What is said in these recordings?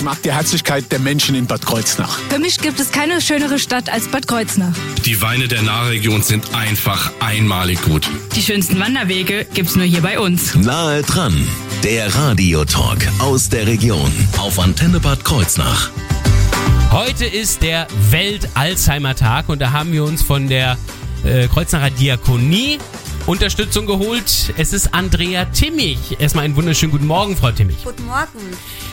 Ich mag die Herzlichkeit der Menschen in Bad Kreuznach. Für mich gibt es keine schönere Stadt als Bad Kreuznach. Die Weine der Nahregion sind einfach einmalig gut. Die schönsten Wanderwege gibt's nur hier bei uns. Nahe dran, der Radiotalk aus der Region auf Antenne Bad Kreuznach. Heute ist der Welt-Alzheimer-Tag und da haben wir uns von der äh, Kreuznacher Diakonie Unterstützung geholt. Es ist Andrea Timmich. Erstmal einen wunderschönen guten Morgen, Frau Timmich. Guten Morgen.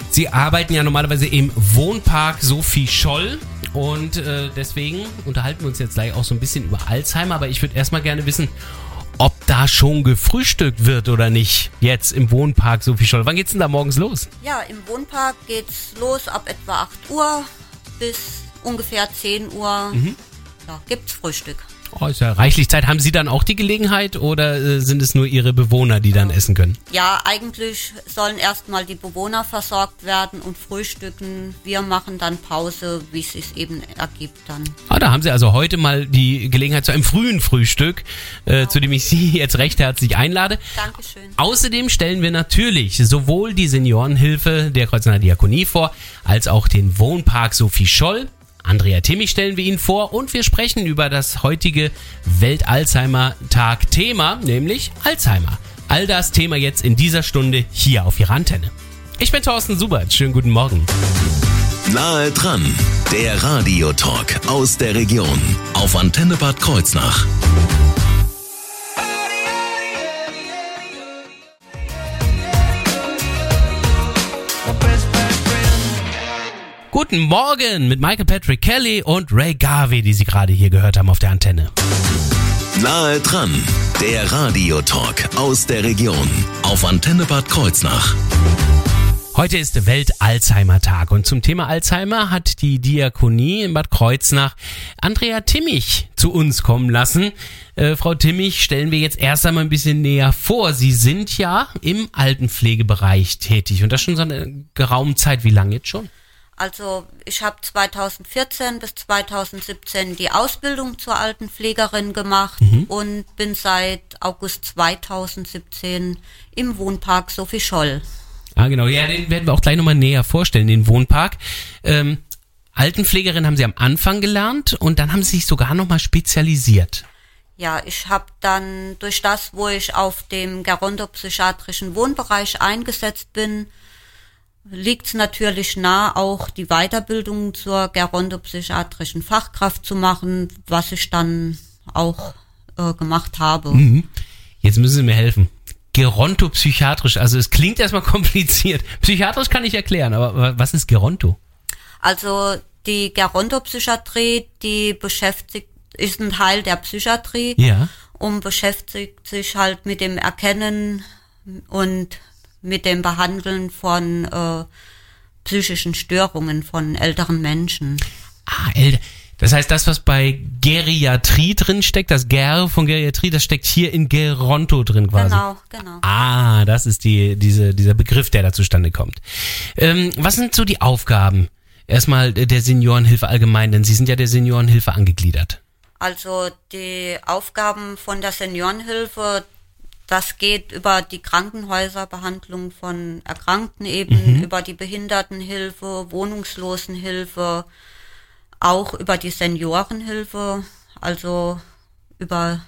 Sie arbeiten ja normalerweise im Wohnpark Sophie Scholl und äh, deswegen unterhalten wir uns jetzt gleich auch so ein bisschen über Alzheimer, aber ich würde erstmal gerne wissen, ob da schon gefrühstückt wird oder nicht. Jetzt im Wohnpark Sophie Scholl. Wann geht's denn da morgens los? Ja, im Wohnpark geht's los ab etwa 8 Uhr bis ungefähr 10 Uhr. Mhm. Ja, gibt's Frühstück. Oh, ist ja reichlich Zeit. Haben Sie dann auch die Gelegenheit oder äh, sind es nur Ihre Bewohner, die dann essen können? Ja, eigentlich sollen erstmal die Bewohner versorgt werden und frühstücken. Wir machen dann Pause, wie es sich eben ergibt dann. Ah, da haben Sie also heute mal die Gelegenheit zu einem frühen Frühstück, äh, zu dem ich Sie jetzt recht herzlich einlade. Dankeschön. Außerdem stellen wir natürlich sowohl die Seniorenhilfe der Kreuznacher Diakonie vor, als auch den Wohnpark Sophie Scholl. Andrea Timmich stellen wir Ihnen vor und wir sprechen über das heutige Welt-Alzheimer-Tag-Thema, nämlich Alzheimer. All das Thema jetzt in dieser Stunde hier auf Ihrer Antenne. Ich bin Thorsten Subert. Schönen guten Morgen. Nahe dran, der Radiotalk aus der Region auf Antenne Bad Kreuznach. Guten Morgen mit Michael Patrick Kelly und Ray Garvey, die Sie gerade hier gehört haben auf der Antenne. Nahe dran, der Radiotalk aus der Region auf Antenne Bad Kreuznach. Heute ist Welt-Alzheimer-Tag und zum Thema Alzheimer hat die Diakonie in Bad Kreuznach Andrea Timmich zu uns kommen lassen. Äh, Frau Timmich stellen wir jetzt erst einmal ein bisschen näher vor. Sie sind ja im Altenpflegebereich tätig und das schon so eine geraume Zeit. Wie lange jetzt schon? Also ich habe 2014 bis 2017 die Ausbildung zur Altenpflegerin gemacht und bin seit August 2017 im Wohnpark Sophie Scholl. Ah, genau. Ja, den werden wir auch gleich nochmal näher vorstellen, den Wohnpark. Ähm, Altenpflegerin haben Sie am Anfang gelernt und dann haben Sie sich sogar nochmal spezialisiert. Ja, ich habe dann durch das, wo ich auf dem gerontopsychiatrischen Wohnbereich eingesetzt bin, liegt es natürlich nah, auch die Weiterbildung zur gerontopsychiatrischen Fachkraft zu machen, was ich dann auch äh, gemacht habe. Jetzt müssen Sie mir helfen. Gerontopsychiatrisch, also es klingt erstmal kompliziert. Psychiatrisch kann ich erklären, aber wa- was ist Geronto? Also die Gerontopsychiatrie, die beschäftigt, ist ein Teil der Psychiatrie Ja. und beschäftigt sich halt mit dem Erkennen und mit dem Behandeln von äh, psychischen Störungen von älteren Menschen. Ah, älter. Das heißt, das, was bei Geriatrie drin steckt, das Ger von Geriatrie, das steckt hier in Geronto drin quasi. Genau, genau. Ah, das ist die, diese, dieser Begriff, der da zustande kommt. Ähm, was sind so die Aufgaben? Erstmal der Seniorenhilfe allgemein, denn Sie sind ja der Seniorenhilfe angegliedert. Also die Aufgaben von der Seniorenhilfe, das geht über die Krankenhäuserbehandlung von Erkrankten eben, über die Behindertenhilfe, Wohnungslosenhilfe, auch über die Seniorenhilfe, also über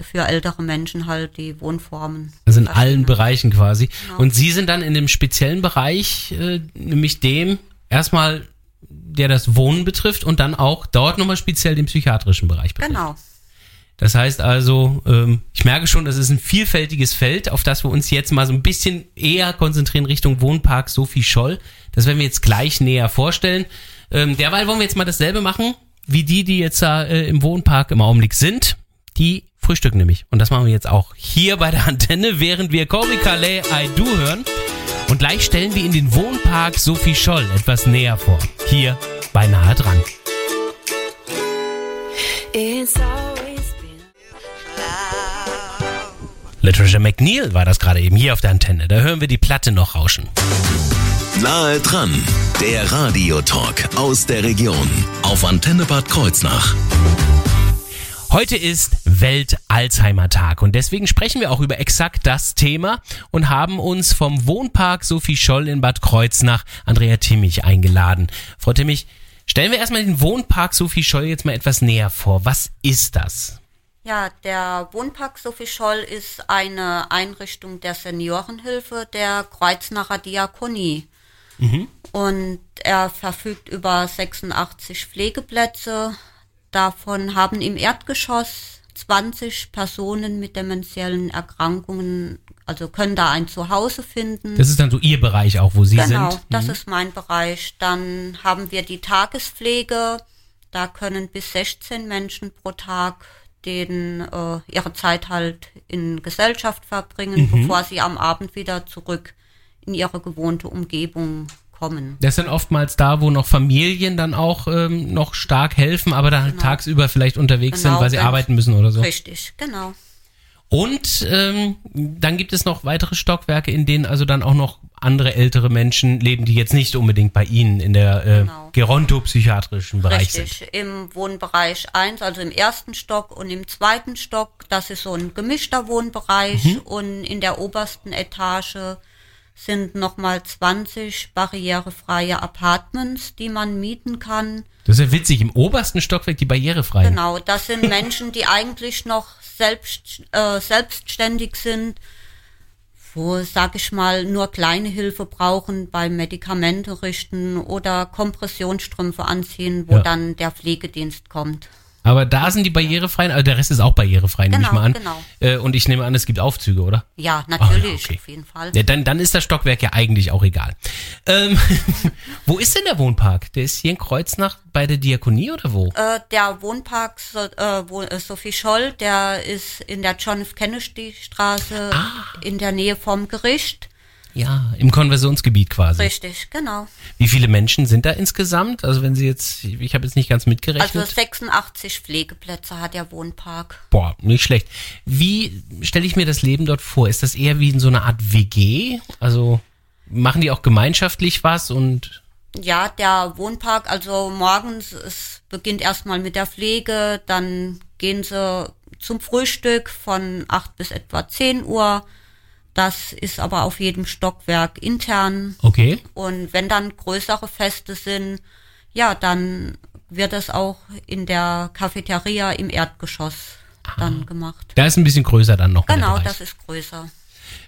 für ältere Menschen halt die Wohnformen. Also in allen. Bereichen quasi. Und Sie sind dann in dem speziellen Bereich, äh, nämlich dem erstmal, der das Wohnen betrifft und dann auch dort nochmal speziell den psychiatrischen Bereich betrifft. Genau. Das heißt also, ähm, ich merke schon, das ist ein vielfältiges Feld, auf das wir uns jetzt mal so ein bisschen eher konzentrieren Richtung Wohnpark Sophie Scholl. Das werden wir jetzt gleich näher vorstellen. Ähm, derweil wollen wir jetzt mal dasselbe machen, wie die, die jetzt da äh, im Wohnpark im Augenblick sind. Die frühstücken nämlich. Und das machen wir jetzt auch hier bei der Antenne, während wir Corby Calais I Do hören. Und gleich stellen wir in den Wohnpark Sophie Scholl etwas näher vor. Hier bei Nahe dran. It's always Latricia McNeil war das gerade eben hier auf der Antenne. Da hören wir die Platte noch rauschen. Nahe dran, der Radiotalk aus der Region auf Antenne Bad Kreuznach. Heute ist Welt-Alzheimer-Tag. Und deswegen sprechen wir auch über exakt das Thema und haben uns vom Wohnpark Sophie Scholl in Bad Kreuznach Andrea Timmich eingeladen. Frau Timmich, stellen wir erstmal den Wohnpark Sophie Scholl jetzt mal etwas näher vor. Was ist das? Ja, der Wohnpark Sophie Scholl ist eine Einrichtung der Seniorenhilfe der Kreuznacher Diakonie. Und er verfügt über 86 Pflegeplätze. Davon haben im Erdgeschoss 20 Personen mit dementiellen Erkrankungen, also können da ein Zuhause finden. Das ist dann so Ihr Bereich auch, wo Sie Genau, sind. das ist mein Bereich. Dann haben wir die Tagespflege. Da können bis 16 Menschen pro Tag den, äh, ihre Zeit halt in Gesellschaft verbringen, bevor sie am Abend wieder zurück in ihre gewohnte Umgebung kommen. Das sind oftmals da, wo noch Familien dann auch ähm, noch stark helfen, aber dann Genau. tagsüber vielleicht unterwegs Genau, sind, weil sie arbeiten müssen oder so. Richtig, genau. Und ähm, dann gibt es noch weitere Stockwerke, in denen also dann auch noch andere ältere Menschen leben, die jetzt nicht unbedingt bei Ihnen in der äh, Genau. gerontopsychiatrischen Bereich sind. Richtig, im Wohnbereich 1, also im ersten Stock und im zweiten Stock, das ist so ein gemischter Wohnbereich Mhm. und in der obersten Etage sind nochmal 20 barrierefreie Apartments, die man mieten kann. Das ist ja witzig, im obersten Stockwerk die barrierefreien. Genau, das sind Menschen, die eigentlich noch selbst, äh, selbstständig sind, wo, sag ich mal, nur kleine Hilfe brauchen beim Medikamente richten oder Kompressionsstrümpfe anziehen, wo Ja. dann der Pflegedienst kommt. Aber da sind die barrierefreien, also der Rest ist auch barrierefrei, nehme ich Genau, mal an. genau. Äh, und ich nehme an, es gibt Aufzüge, oder? Ja, natürlich, okay. auf jeden Fall. Ja, dann, dann ist das Stockwerk ja eigentlich auch egal. Ähm, wo ist denn der Wohnpark? Der ist hier in Kreuznach bei der Diakonie oder wo? Äh, der Wohnpark so, äh, wo, äh, Sophie Scholl, der ist in der John F. Kennedy Straße Ah. in der Nähe vom Gericht. Ja, im Konversionsgebiet quasi. Richtig, genau. Wie viele Menschen sind da insgesamt? Also wenn Sie jetzt, ich habe jetzt nicht ganz mitgerechnet. Also 86 Pflegeplätze hat der Wohnpark. Boah, nicht schlecht. Wie stelle ich mir das Leben dort vor? Ist das eher wie in so einer Art WG? Also machen die auch gemeinschaftlich was und Ja, der Wohnpark, also morgens, es beginnt erstmal mit der Pflege, dann gehen sie zum Frühstück von 8 bis etwa 10 Uhr. Das ist aber auf jedem Stockwerk intern. okay? Und wenn dann größere Feste sind, ja, dann wird es auch in der Cafeteria im Erdgeschoss dann gemacht. Da ist ein bisschen größer dann noch. Genau, das ist größer.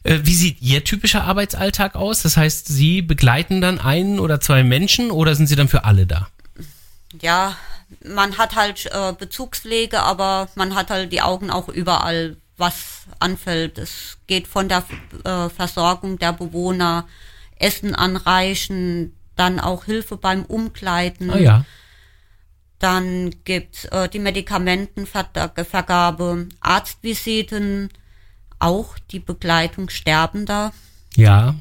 Äh, wie sieht Ihr typischer Arbeitsalltag aus? Das heißt, Sie begleiten dann einen oder zwei Menschen oder sind Sie dann für alle da? Ja, man hat halt äh, Bezugspflege, aber man hat halt die Augen auch überall, was anfällt. Es geht von der äh, Versorgung der Bewohner, Essen anreichen, dann auch Hilfe beim Umkleiden. Ah ja. Dann gibt's äh, die Medikamentenvergabe, Arztvisiten, auch die Begleitung Sterbender Ja,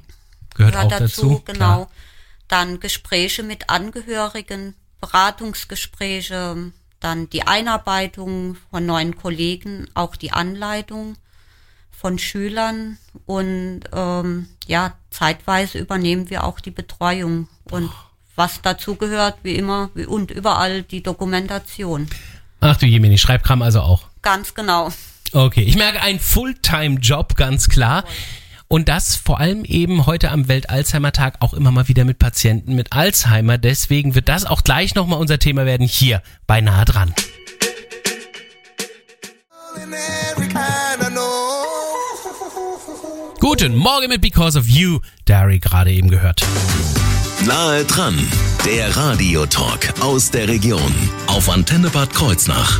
gehört, auch gehört dazu. dazu, genau. klar. Dann Gespräche mit Angehörigen, Beratungsgespräche, dann die Einarbeitung von neuen Kollegen, auch die Anleitung von Schülern und ähm, ja, zeitweise übernehmen wir auch die Betreuung und was dazu gehört, wie immer wie, und überall die Dokumentation. Ach du Jemini, Schreibkram also auch. Ganz genau. Okay, ich merke ein Fulltime-Job, ganz klar. Und das vor allem eben heute am Welt-Alzheimer-Tag auch immer mal wieder mit Patienten mit Alzheimer. Deswegen wird das auch gleich nochmal unser Thema werden hier bei Nahe dran. Guten Morgen mit Because of You, Derry gerade eben gehört. Nahe dran, der Radiotalk aus der Region auf Antenne Bad Kreuznach.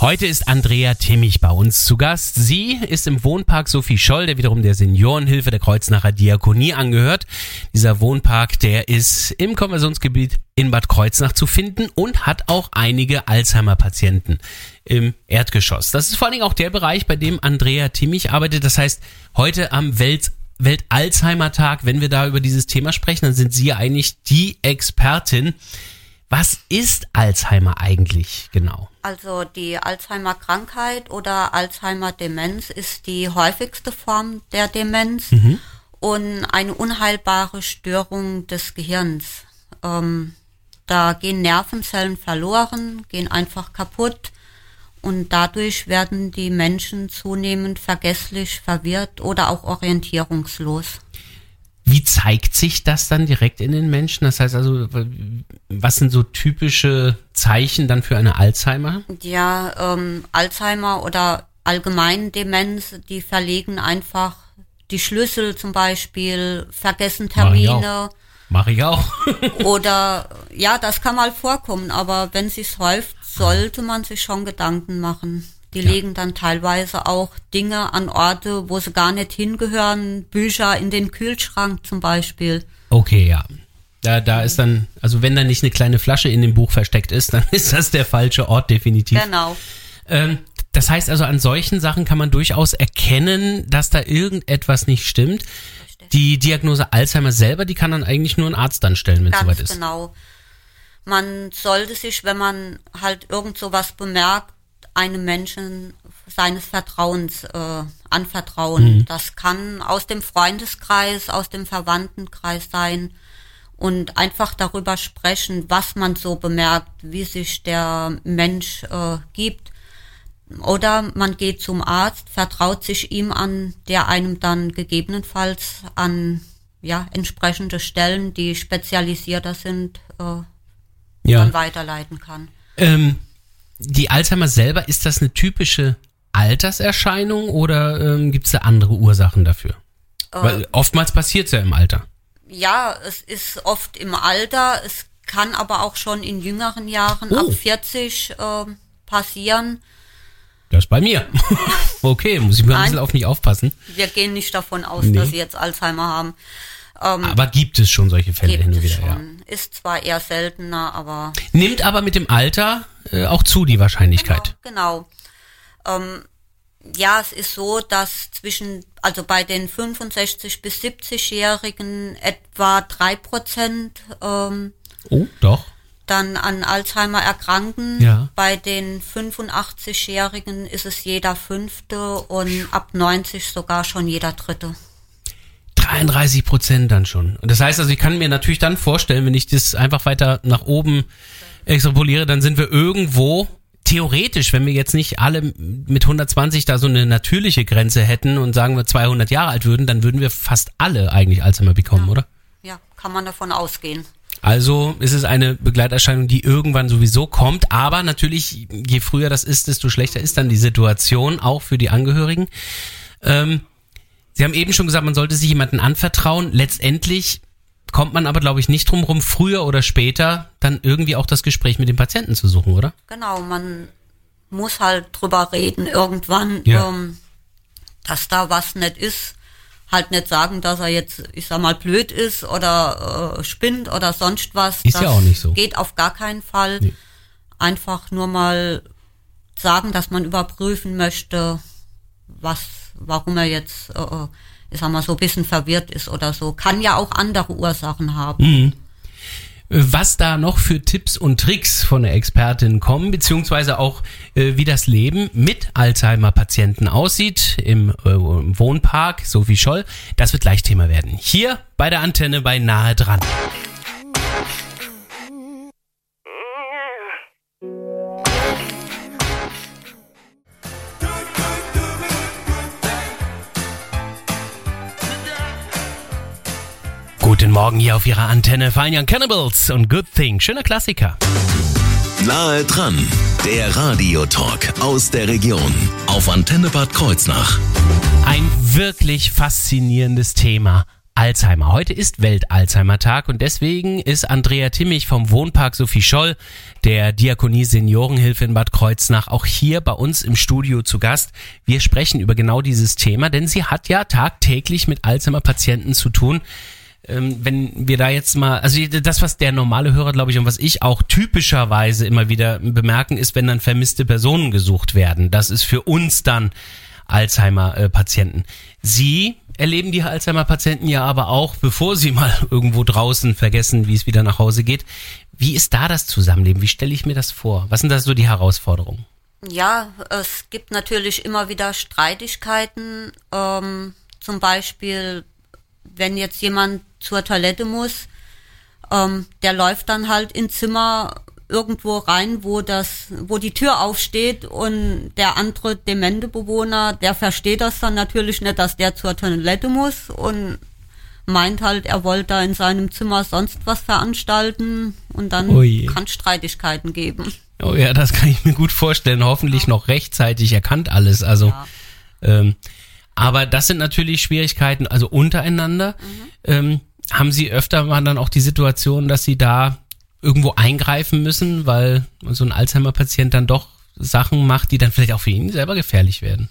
Heute ist Andrea Timmich bei uns zu Gast. Sie ist im Wohnpark Sophie Scholl, der wiederum der Seniorenhilfe der Kreuznacher Diakonie angehört. Dieser Wohnpark, der ist im Konversionsgebiet in Bad Kreuznach zu finden und hat auch einige Alzheimer-Patienten im Erdgeschoss. Das ist vor allen Dingen auch der Bereich, bei dem Andrea Timmich arbeitet. Das heißt, heute am Welt Welt-Alzheimer-Tag, wenn wir da über dieses Thema sprechen, dann sind Sie eigentlich die Expertin. Was ist Alzheimer eigentlich genau? Also die Alzheimer-Krankheit oder Alzheimer-Demenz ist die häufigste Form der Demenz und eine unheilbare Störung des Gehirns. Ähm, da gehen Nervenzellen verloren, gehen einfach kaputt Und dadurch werden die Menschen zunehmend vergesslich, verwirrt oder auch orientierungslos. Wie zeigt sich das dann direkt in den Menschen? Das heißt also, was sind so typische Zeichen dann für eine Alzheimer? Ja, ähm, Alzheimer oder allgemein Demenz, die verlegen einfach die Schlüssel zum Beispiel, vergessen Mach ich auch. Termine. Mache ich auch. Oder ja, das kann mal vorkommen, aber wenn sich's häuft, sollte man sich schon Gedanken machen. Die legen dann teilweise auch Dinge an Orte, wo sie gar nicht hingehören, Bücher in den Kühlschrank zum Beispiel. Okay, ja. Da, da ist dann, also wenn da nicht eine kleine Flasche in dem Buch versteckt ist, dann ist das der falsche Ort definitiv. Genau. Ähm, das heißt also, an solchen Sachen kann man durchaus erkennen, dass da irgendetwas nicht stimmt. Die Diagnose Alzheimer selber, die kann dann eigentlich nur ein Arzt dann stellen, wenn es soweit ist. genau. Man sollte sich, wenn man halt irgend sowas bemerkt, einem Menschen seines Vertrauens äh, anvertrauen. Das kann aus dem Freundeskreis, aus dem Verwandtenkreis sein und einfach darüber sprechen, was man so bemerkt, wie sich der Mensch äh, gibt. Oder man geht zum Arzt, vertraut sich ihm an, der einem dann gegebenenfalls an ja, entsprechende Stellen, die spezialisierter sind, äh, Ja. weiterleiten kann. Ähm, die Alzheimer selber, ist das eine typische Alterserscheinung oder ähm, gibt es da andere Ursachen dafür? Äh. Weil oftmals passiert es ja im Alter. Ja, es ist oft im Alter, es kann aber auch schon in jüngeren Jahren, Oh. ab 40, ähm, passieren. Das ist bei mir. okay, muss ich mal ein bisschen auf mich aufpassen. Wir gehen nicht davon aus, Nee. dass sie jetzt Alzheimer haben. Ähm, Aber gibt es schon solche Fälle hin und wieder, ja. Ist zwar eher seltener, aber Nimmt aber mit dem Alter äh, auch zu, die Wahrscheinlichkeit. Genau. Ähm, ja, es ist so, dass zwischen, also bei den 65 bis 70-Jährigen etwa drei Prozent ähm, Oh, doch. dann an Alzheimer erkranken. Ja. Bei den 85-Jährigen ist es jeder fünfte und ab 90 sogar schon jeder dritte. 33 Prozent dann schon. Und das heißt also, ich kann mir natürlich dann vorstellen, wenn ich das einfach weiter nach oben extrapoliere, dann sind wir irgendwo theoretisch, wenn wir jetzt nicht alle mit 120 da so eine natürliche Grenze hätten und sagen wir 200 Jahre alt würden, dann würden wir fast alle eigentlich Alzheimer bekommen, oder? Ja, kann man davon ausgehen. Also ist es eine Begleiterscheinung, die irgendwann sowieso kommt, aber natürlich, je früher das ist, desto schlechter ist dann die Situation, auch für die Angehörigen. Ähm, Sie haben eben schon gesagt, man sollte sich jemanden anvertrauen. Letztendlich kommt man aber, glaube ich, nicht drum rum, früher oder später dann irgendwie auch das Gespräch mit dem Patienten zu suchen, oder? Genau, man muss halt drüber reden irgendwann, Ja. ähm, dass da was nicht ist. Halt nicht sagen, dass er jetzt, ich sag mal, blöd ist oder äh, spinnt oder sonst was. Ist das ja auch nicht so. Geht auf gar keinen Fall. Nee. Einfach nur mal sagen, dass man überprüfen möchte, was, warum er jetzt, äh, ich sag mal, so ein bisschen verwirrt ist oder so. Kann ja auch andere Ursachen haben. Mhm. Was da noch für Tipps und Tricks von der Expertin kommen, beziehungsweise auch äh, wie das Leben mit Alzheimer-Patienten aussieht im, äh, im Wohnpark Sophie Scholl, das wird gleich Thema werden. Hier bei der Antenne bei Nahe dran. Guten Morgen hier auf Ihrer Antenne Fine Young Cannibals und Good Thing. Schöner Klassiker. Nahe dran, der Radiotalk aus der Region auf Antenne Bad Kreuznach. Ein wirklich faszinierendes Thema. Alzheimer. Heute ist Welt-Alzheimer-Tag und deswegen ist Andrea Timmich vom Wohnpark Sophie Scholl, der Diakonie Seniorenhilfe in Bad Kreuznach, auch hier bei uns im Studio zu Gast. Wir sprechen über genau dieses Thema, denn sie hat ja tagtäglich mit Alzheimer-Patienten zu tun. Ähm, wenn wir da jetzt mal, also das, was der normale Hörer, glaube ich, und was ich auch typischerweise immer wieder bemerken, ist, wenn dann vermisste Personen gesucht werden. Das ist für uns dann Alzheimer-Patienten. Sie erleben die Alzheimer-Patienten ja aber auch, bevor sie mal irgendwo draußen vergessen, wie es wieder nach Hause geht. Wie ist da das Zusammenleben? Wie stelle ich mir das vor? Was sind da so die Herausforderungen? Ja, es gibt natürlich immer wieder Streitigkeiten. Ähm, zum Beispiel, wenn jetzt jemand zur Toilette muss, ähm, der läuft dann halt ins Zimmer, irgendwo rein, wo das, wo die Tür aufsteht und der andere demente Bewohner, der versteht das dann natürlich nicht, dass der zur Toilette muss und meint halt, er wollte da in seinem Zimmer sonst was veranstalten und dann Oh je. kann Streitigkeiten geben. Oh ja, das kann ich mir gut vorstellen. Hoffentlich noch rechtzeitig erkannt alles. Also, Ja. ähm, aber das sind natürlich Schwierigkeiten, also untereinander. Ähm, haben Sie öfter mal dann auch die Situation, dass Sie da irgendwo eingreifen müssen, weil so ein Alzheimer-Patient dann doch Sachen macht, die dann vielleicht auch für ihn selber gefährlich werden?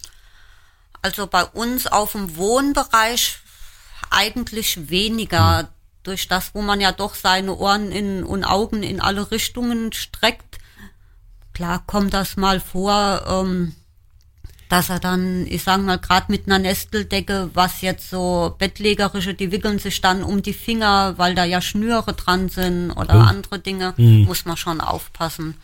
Also bei uns auf dem Wohnbereich eigentlich weniger. Durch das, wo man ja doch seine Ohren in, und Augen in alle Richtungen streckt. Klar kommt das mal vor, ähm, dass er dann, ich sag mal, gerade mit einer Nesteldecke, was jetzt so Bettlägerische, die wickeln sich dann um die Finger, weil da ja Schnüre dran sind oder Oh. andere Dinge, muss man schon aufpassen.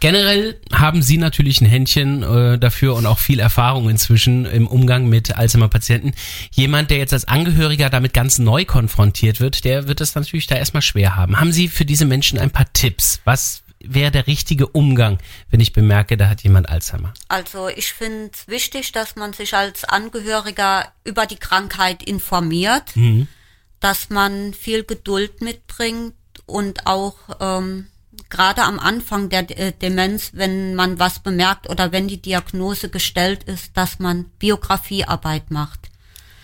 Generell haben Sie natürlich ein Händchen äh, dafür und auch viel Erfahrung inzwischen im Umgang mit Alzheimer-Patienten. Jemand, der jetzt als Angehöriger damit ganz neu konfrontiert wird, der wird es natürlich da erstmal schwer haben. Haben Sie für diese Menschen ein paar Tipps? Was wäre der richtige Umgang, wenn ich bemerke, da hat jemand Alzheimer? Also ich finde es wichtig, dass man sich als Angehöriger über die Krankheit informiert, dass man viel Geduld mitbringt und auch ähm, gerade am Anfang der äh, Demenz, wenn man was bemerkt oder wenn die Diagnose gestellt ist, dass man Biografiearbeit macht.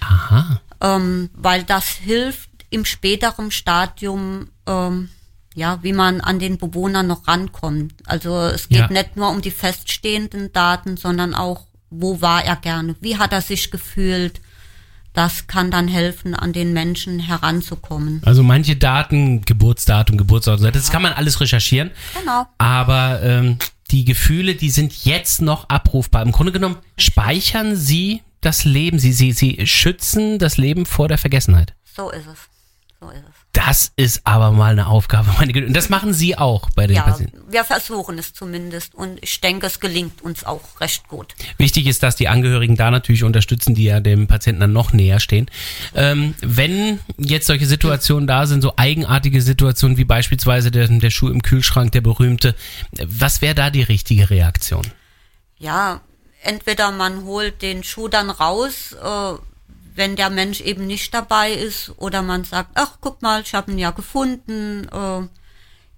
Aha. Ähm, weil das hilft im späteren Stadium, ähm, ja, wie man an den Bewohner noch rankommt. Also es geht Ja. nicht nur um die feststehenden Daten, sondern auch, wo war er gerne, wie hat er sich gefühlt. Das kann dann helfen, an den Menschen heranzukommen. Also manche Daten, Geburtsdatum, Geburtsort, das kann man alles recherchieren. Genau. Aber ähm, die Gefühle, die sind jetzt noch abrufbar. Im Grunde genommen speichern Sie das Leben, Sie, Sie, Sie schützen das Leben vor der Vergessenheit. So ist es. So ist es. Das ist aber mal eine Aufgabe, meine Güte. Und das machen Sie auch bei den Ja, Patienten. wir versuchen es zumindest und ich denke, es gelingt uns auch recht gut. Wichtig ist, dass die Angehörigen da natürlich unterstützen, die ja dem Patienten dann noch näher stehen. Ähm, wenn jetzt solche Situationen da sind, so eigenartige Situationen wie beispielsweise der, der Schuh im Kühlschrank, der berühmte, was wäre da die richtige Reaktion? ja, entweder man holt den Schuh dann raus, äh, wenn der Mensch eben nicht dabei ist, oder man sagt, ach, guck mal, ich habe ihn ja gefunden, äh,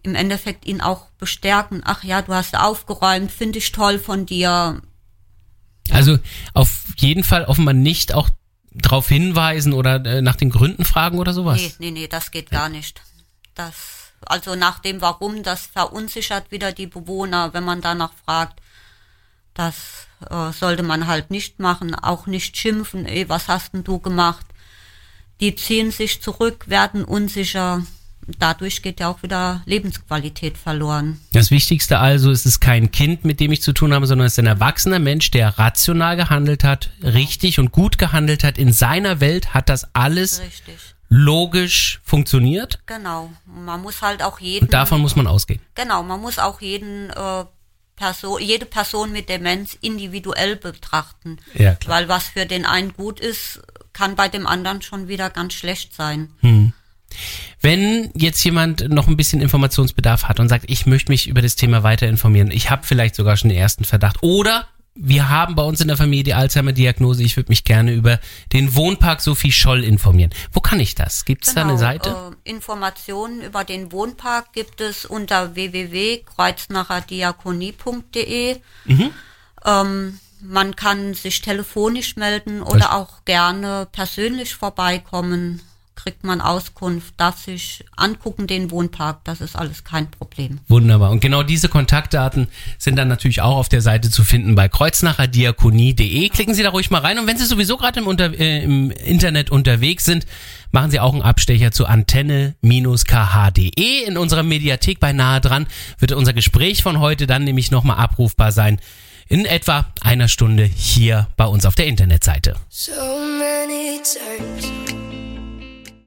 im Endeffekt ihn auch bestärken, ach ja, du hast aufgeräumt, finde ich toll von dir. Also auf jeden Fall offenbar nicht auch darauf hinweisen oder äh, nach den Gründen fragen oder sowas. Nee, nee, nee, das geht gar nicht. Das, also nach dem Warum, das verunsichert wieder die Bewohner, wenn man danach fragt. Das äh, sollte man halt nicht machen, auch nicht schimpfen, ey, was hast denn du gemacht? Die ziehen sich zurück, werden unsicher. Dadurch geht ja auch wieder Lebensqualität verloren. Das Wichtigste also, es ist kein Kind, mit dem ich zu tun habe, sondern es ist ein erwachsener Mensch, der rational gehandelt hat, richtig und gut gehandelt hat. In seiner Welt hat das alles Richtig. logisch funktioniert Genau. Man muss halt auch jeden. und davon muss man ausgehen. Genau, man muss auch jeden äh, Person, jede Person mit Demenz individuell betrachten. Ja, klar. Weil was für den einen gut ist, kann bei dem anderen schon wieder ganz schlecht sein. Wenn jetzt jemand noch ein bisschen Informationsbedarf hat und sagt, ich möchte mich über das Thema weiter informieren, ich habe vielleicht sogar schon den ersten Verdacht oder wir haben bei uns in der Familie die Alzheimer-Diagnose, ich würde mich gerne über den Wohnpark Sophie Scholl informieren. Wo kann ich das? Gibt es da eine Seite? Äh, Informationen über den Wohnpark gibt es unter www.kreuznacherddiakonie.de. Mhm. Ähm, man kann sich telefonisch melden oder auch gerne persönlich vorbeikommen. Kriegt man Auskunft, darf sich angucken den Wohnpark, das ist alles kein Problem. Wunderbar. Und genau diese Kontaktdaten sind dann natürlich auch auf der Seite zu finden bei kreuznacherdiakonie.de. Klicken Sie da ruhig mal rein. Und wenn Sie sowieso gerade im, unter, äh, im Internet unterwegs sind, machen Sie auch einen Abstecher zu antenne-kh.de. In unserer Mediathek bei nahe dran wird unser Gespräch von heute dann nämlich nochmal abrufbar sein. In etwa einer Stunde hier bei uns auf der Internetseite. So many times